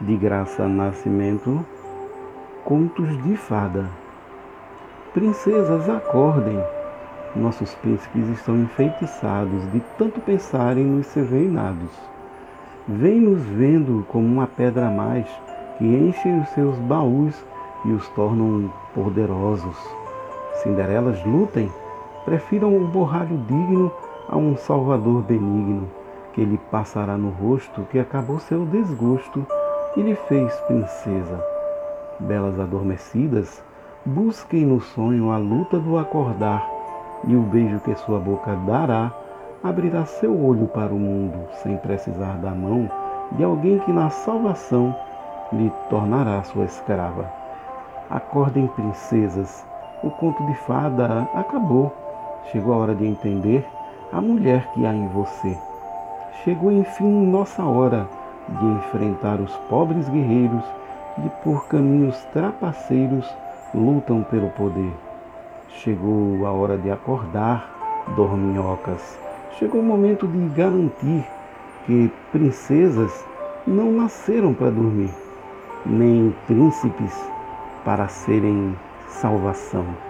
de Graça Nascimento, Contos de Fada. Princesas, acordem! Nossos príncipes estão enfeitiçados de tanto pensarem nos seus reinados. Vêm nos vendo como uma pedra a mais que enche os seus baús e os tornam poderosos. Cinderelas lutem, prefiram o borralho digno a um salvador benigno, que lhe passará no rosto que acabou seu desgosto e lhe fez princesa. Belas adormecidas, busquem no sonho a luta do acordar, e o beijo que sua boca dará abrirá seu olho para o mundo, sem precisar da mão de alguém que na salvação lhe tornará sua escrava. Acordem, princesas, o conto de fada acabou. Chegou a hora de entender a mulher que há em você. Chegou enfim nossa hora de enfrentar os pobres guerreiros que por caminhos trapaceiros lutam pelo poder. Chegou a hora de acordar, dorminhocas. Chegou o momento de garantir que princesas não nasceram para dormir, nem príncipes para serem salvação.